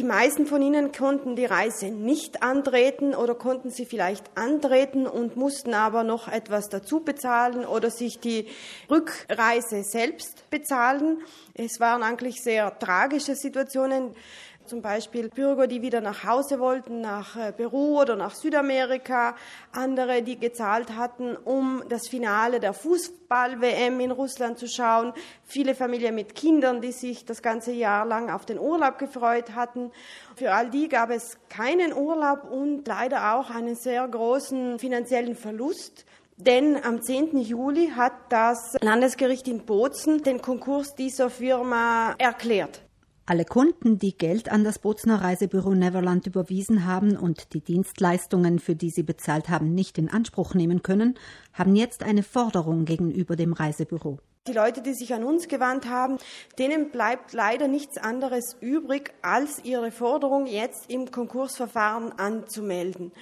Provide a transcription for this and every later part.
Die meisten von ihnen konnten die Reise nicht antreten oder konnten sie vielleicht antreten und mussten aber noch etwas dazu bezahlen oder sich die Rückreise selbst bezahlen. Es waren eigentlich sehr tragische Situationen zum Beispiel Bürger, die wieder nach Hause wollten, nach äh, Peru oder nach Südamerika, andere, die gezahlt hatten, um das Finale der Fußball-WM in Russland zu schauen, viele Familien mit Kindern, die sich das ganze Jahr lang auf den Urlaub gefreut hatten. Für all die gab es keinen Urlaub und leider auch einen sehr großen finanziellen Verlust. Denn am 10. Juli hat das Landesgericht in Bozen den Konkurs dieser Firma erklärt. Alle Kunden, die Geld an das Bozner Reisebüro Neverland überwiesen haben und die Dienstleistungen, für die sie bezahlt haben, nicht in Anspruch nehmen können, haben jetzt eine Forderung gegenüber dem Reisebüro. Die Leute, die sich an uns gewandt haben, denen bleibt leider nichts anderes übrig, als ihre Forderung jetzt im Konkursverfahren anzumelden.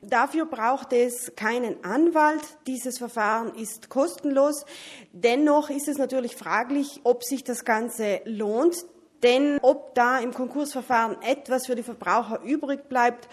Dafür braucht es keinen Anwalt. Dieses Verfahren ist kostenlos. Dennoch ist es natürlich fraglich, ob sich das Ganze lohnt. Denn ob da im Konkursverfahren etwas für die Verbraucher übrig bleibt,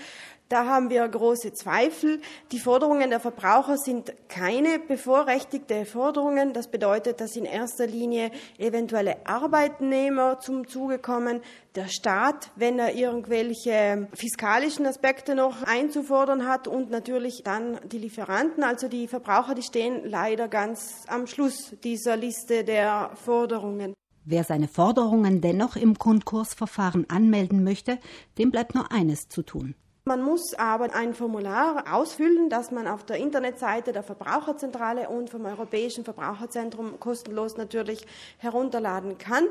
da haben wir große Zweifel. Die Forderungen der Verbraucher sind keine bevorrechtigte Forderungen. Das bedeutet, dass in erster Linie eventuelle Arbeitnehmer zum Zuge kommen, der Staat, wenn er irgendwelche fiskalischen Aspekte noch einzufordern hat und natürlich dann die Lieferanten, also die Verbraucher, die stehen leider ganz am Schluss dieser Liste der Forderungen. Wer seine Forderungen dennoch im Konkursverfahren anmelden möchte, dem bleibt nur eines zu tun. Man muss aber ein Formular ausfüllen, das man auf der Internetseite der Verbraucherzentrale und vom Europäischen Verbraucherzentrum kostenlos natürlich herunterladen kann,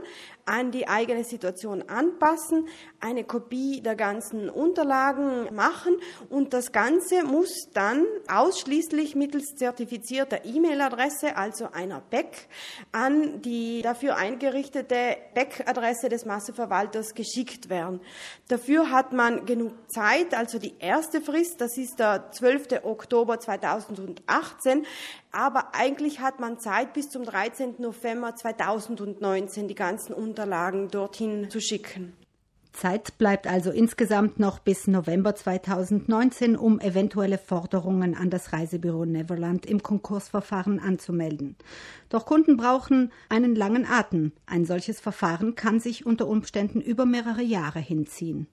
an die eigene Situation anpassen, eine Kopie der ganzen Unterlagen machen und das Ganze muss dann ausschließlich mittels zertifizierter E-Mail-Adresse, also einer BEC, an die dafür eingerichtete BEC-Adresse des Masseverwalters geschickt werden. Dafür hat man genug Zeit, also die erste Frist, das ist der 12. Oktober 2018, aber eigentlich hat man Zeit bis zum 13. November 2019 die ganzen Unterlagen dorthin zu schicken. Zeit bleibt also insgesamt noch bis November 2019, um eventuelle Forderungen an das Reisebüro Neverland im Konkursverfahren anzumelden. Doch Kunden brauchen einen langen Atem. Ein solches Verfahren kann sich unter Umständen über mehrere Jahre hinziehen.